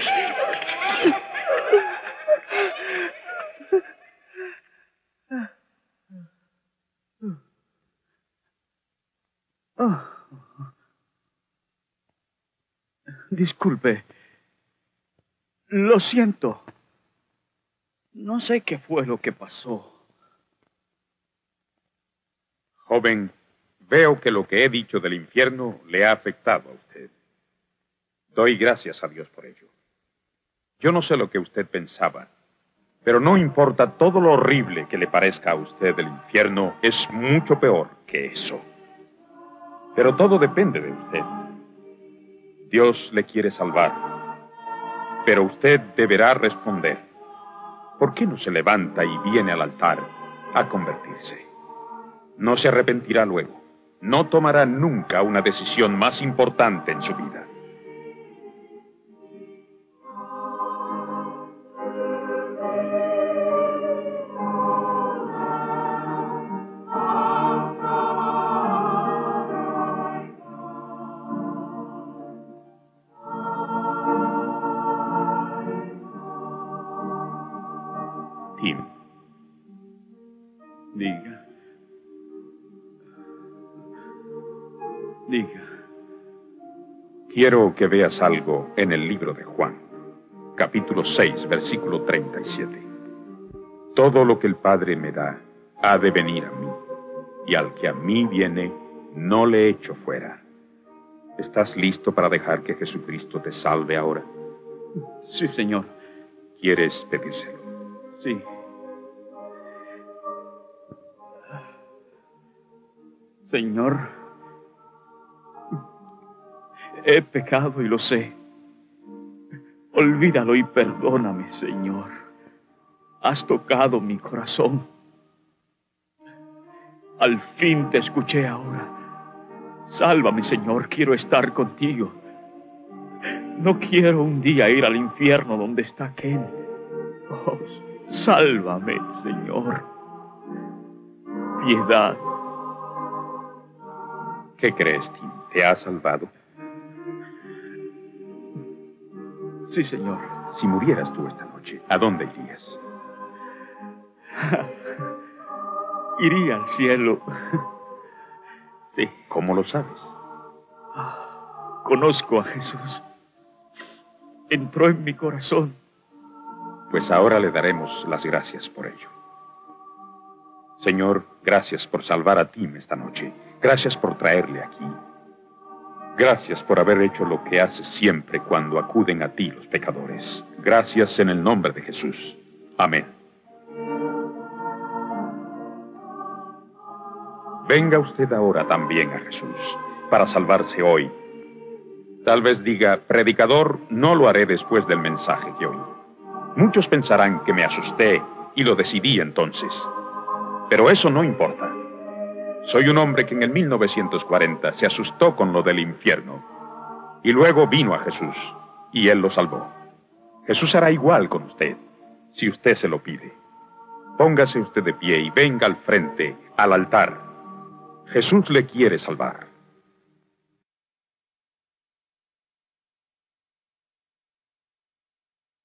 Disculpe. Lo siento. No sé qué fue lo que pasó. Joven, veo que lo que he dicho del infierno le ha afectado a usted. Doy gracias a Dios por ello. Yo no sé lo que usted pensaba, pero no importa todo lo horrible que le parezca a usted el infierno, es mucho peor que eso. Pero todo depende de usted. Dios le quiere salvar, pero usted deberá responder. ¿Por qué no se levanta y viene al altar a convertirse? No se arrepentirá luego. No tomará nunca una decisión más importante en su vida. Quiero que veas algo en el libro de Juan, capítulo 6, versículo 37. Todo lo que el Padre me da ha de venir a mí, y al que a mí viene, no le echo fuera. ¿Estás listo para dejar que Jesucristo te salve ahora? Sí, Señor. ¿Quieres pedírselo? Sí. Señor, he pecado y lo sé. Olvídalo y perdóname, Señor. Has tocado mi corazón. Al fin te escuché ahora. Sálvame, Señor, quiero estar contigo. No quiero un día ir al infierno donde está Ken. Oh, sálvame, Señor. Piedad. ¿Qué crees, Tim? ¿Te ha salvado? Sí, Señor. Si murieras tú esta noche, ¿a dónde irías? Iría al cielo. Sí. ¿Cómo lo sabes? Conozco a Jesús. Entró en mi corazón. Pues ahora le daremos las gracias por ello. Señor, gracias por salvar a Tim esta noche. Gracias por traerle aquí. Gracias por haber hecho lo que haces siempre cuando acuden a ti los pecadores. Gracias en el nombre de Jesús. Amén. Venga usted ahora también a Jesús para salvarse hoy. Tal vez diga, predicador, no lo haré después del mensaje que oí. Muchos pensarán que me asusté y lo decidí entonces. Pero eso no importa. Soy un hombre que en el 1940 se asustó con lo del infierno y luego vino a Jesús y él lo salvó. Jesús hará igual con usted si usted se lo pide. Póngase usted de pie y venga al frente, al altar. Jesús le quiere salvar.